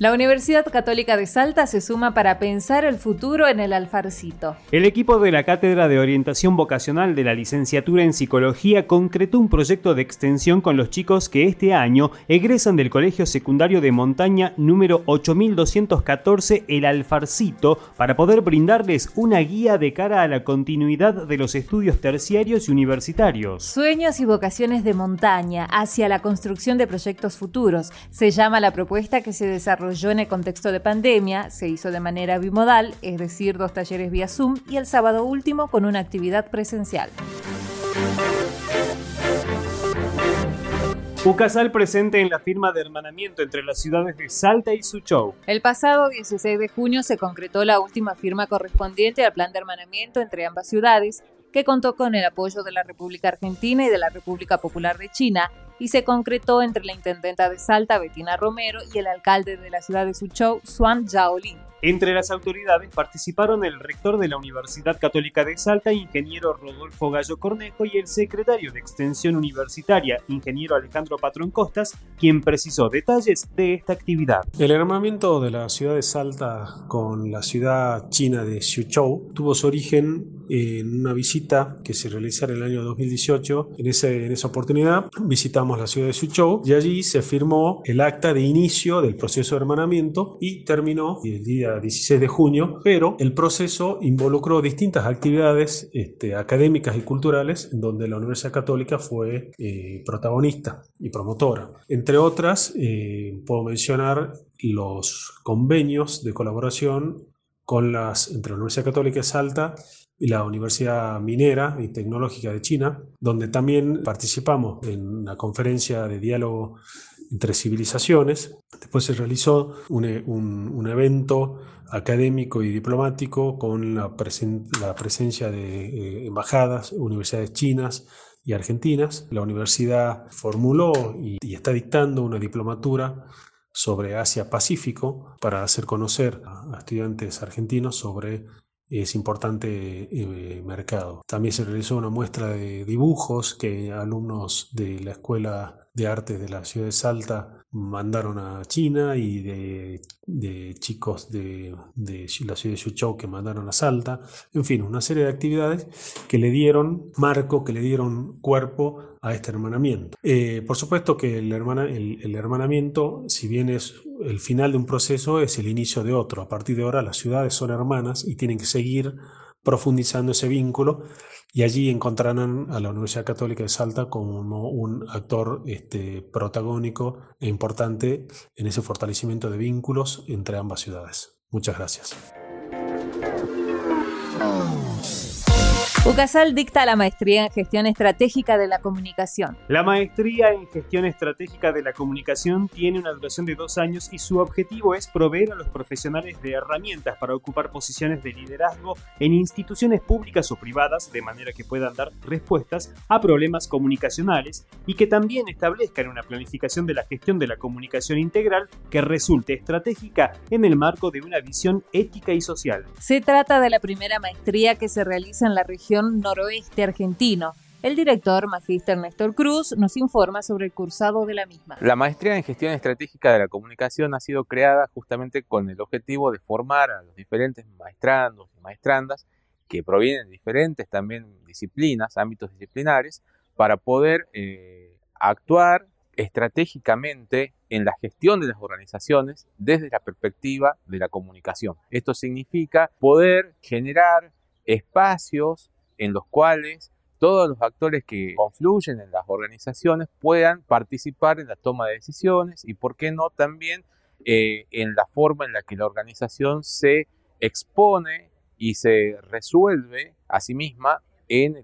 La Universidad Católica de Salta se suma para pensar el futuro en el Alfarcito. El equipo de la Cátedra de Orientación Vocacional de la Licenciatura en Psicología concretó un proyecto de extensión con los chicos que este año egresan del Colegio Secundario de Montaña número 8214 El Alfarcito para poder brindarles una guía de cara a la continuidad de los estudios terciarios y universitarios. Sueños y vocaciones de montaña hacia la construcción de proyectos futuros. Se llama la propuesta que se desarrolló en el contexto de pandemia, se hizo de manera bimodal, es decir, dos talleres vía Zoom y el sábado último con una actividad presencial. Ucasal presente en la firma de hermanamiento entre las ciudades de Salta y Suchou. El pasado 16 de junio se concretó la última firma correspondiente al plan de hermanamiento entre ambas ciudades, que contó con el apoyo de la República Argentina y de la República Popular de China y se concretó entre la intendenta de Salta, Betina Romero, y el alcalde de la ciudad de Suzhou, Xuan Zhaolin. Entre las autoridades participaron el rector de la Universidad Católica de Salta, ingeniero Rodolfo Gallo Cornejo, y el secretario de Extensión Universitaria, ingeniero Alejandro Patrón Costas, quien precisó detalles de esta actividad. El hermanamiento de la ciudad de Salta con la ciudad china de Suzhou tuvo su origen en una visita que se realizara en el año 2018. En, ese, en esa oportunidad visitamos la ciudad de Suzhou y allí se firmó el acta de inicio del proceso de hermanamiento y terminó el día 16 de junio, pero el proceso involucró distintas actividades este, académicas y culturales en donde la Universidad Católica fue eh, protagonista y promotora. Entre otras, eh, puedo mencionar los convenios de colaboración con las, entre la Universidad Católica de Salta y la Universidad Minera y Tecnológica de China, donde también participamos en una conferencia de diálogo entre civilizaciones. Después se realizó un, un, evento académico y diplomático con la, la presencia de eh, embajadas, universidades chinas y argentinas. La universidad formuló y, está dictando una diplomatura sobre Asia-Pacífico para hacer conocer a estudiantes argentinos sobre ese importante eh, mercado. También se realizó una muestra de dibujos que alumnos de la Escuela de Artes de la ciudad de Salta mandaron a China y de, de chicos de, de, la ciudad de Suzhou que mandaron a Salta. En fin, una serie de actividades que le dieron marco, que le dieron cuerpo a este hermanamiento. Eh, por supuesto que el, el, el, hermanamiento, si bien es el final de un proceso, es el inicio de otro. A partir de ahora las ciudades son hermanas y tienen que seguir profundizando ese vínculo y allí encontrarán a la Universidad Católica de Salta como un actor este, protagónico e importante en ese fortalecimiento de vínculos entre ambas ciudades. Muchas gracias. UCASAL dicta la maestría en gestión estratégica de la comunicación. La maestría en gestión estratégica de la comunicación tiene una duración de dos años y su objetivo es proveer a los profesionales de herramientas para ocupar posiciones de liderazgo en instituciones públicas o privadas de manera que puedan dar respuestas a problemas comunicacionales y que también establezcan una planificación de la gestión de la comunicación integral que resulte estratégica en el marco de una visión ética y social. Se trata de la primera maestría que se realiza en la región noroeste argentino. El director, Magíster Néstor Cruz, nos informa sobre el cursado de la misma. La maestría en gestión estratégica de la comunicación ha sido creada justamente con el objetivo de formar a los diferentes maestrandos y maestrandas que provienen de diferentes también disciplinas, ámbitos disciplinares, para poder eh, actuar estratégicamente en la gestión de las organizaciones desde la perspectiva de la comunicación. Esto significa poder generar espacios en los cuales todos los actores que confluyen en las organizaciones puedan participar en la toma de decisiones y, por qué no, también eh, en la forma en la que la organización se expone y se resuelve a sí misma en,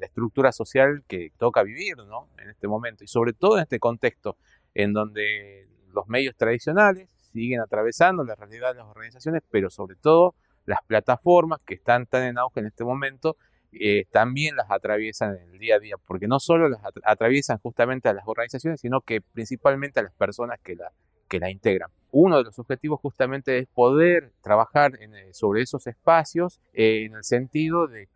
la estructura social que toca vivir ¿no? en este momento y sobre todo en este contexto en donde los medios tradicionales siguen atravesando la realidad de las organizaciones, pero sobre todo las plataformas que están tan en auge en este momento eh, también las atraviesan en el día a día, porque no solo las atraviesan justamente a las organizaciones, sino que principalmente a las personas que, la, que la integran uno de los objetivos justamente es poder trabajar eh, sobre esos espacios eh, en el sentido de,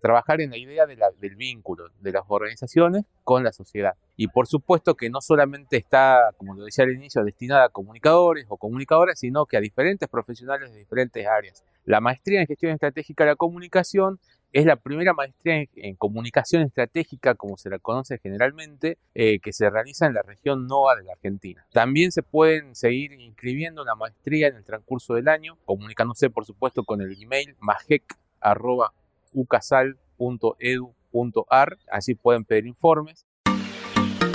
trabajar en la idea del vínculo de las organizaciones con la sociedad. Y por supuesto que no solamente está, como lo decía al inicio, destinada a comunicadores o comunicadoras, sino que a diferentes profesionales de diferentes áreas. La maestría en gestión estratégica de la comunicación es la primera maestría en, comunicación estratégica, como se la conoce generalmente, eh, que se realiza en la región NOA de la Argentina. También se pueden seguir inscribiendo una maestría en el transcurso del año, comunicándose por supuesto con el email majec.ucasal.edu.ar, así pueden pedir informes.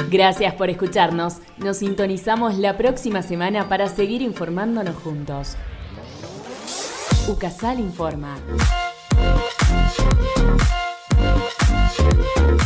Gracias por escucharnos. Nos sintonizamos la próxima semana para seguir informándonos juntos. UCASAL informa. Thank you.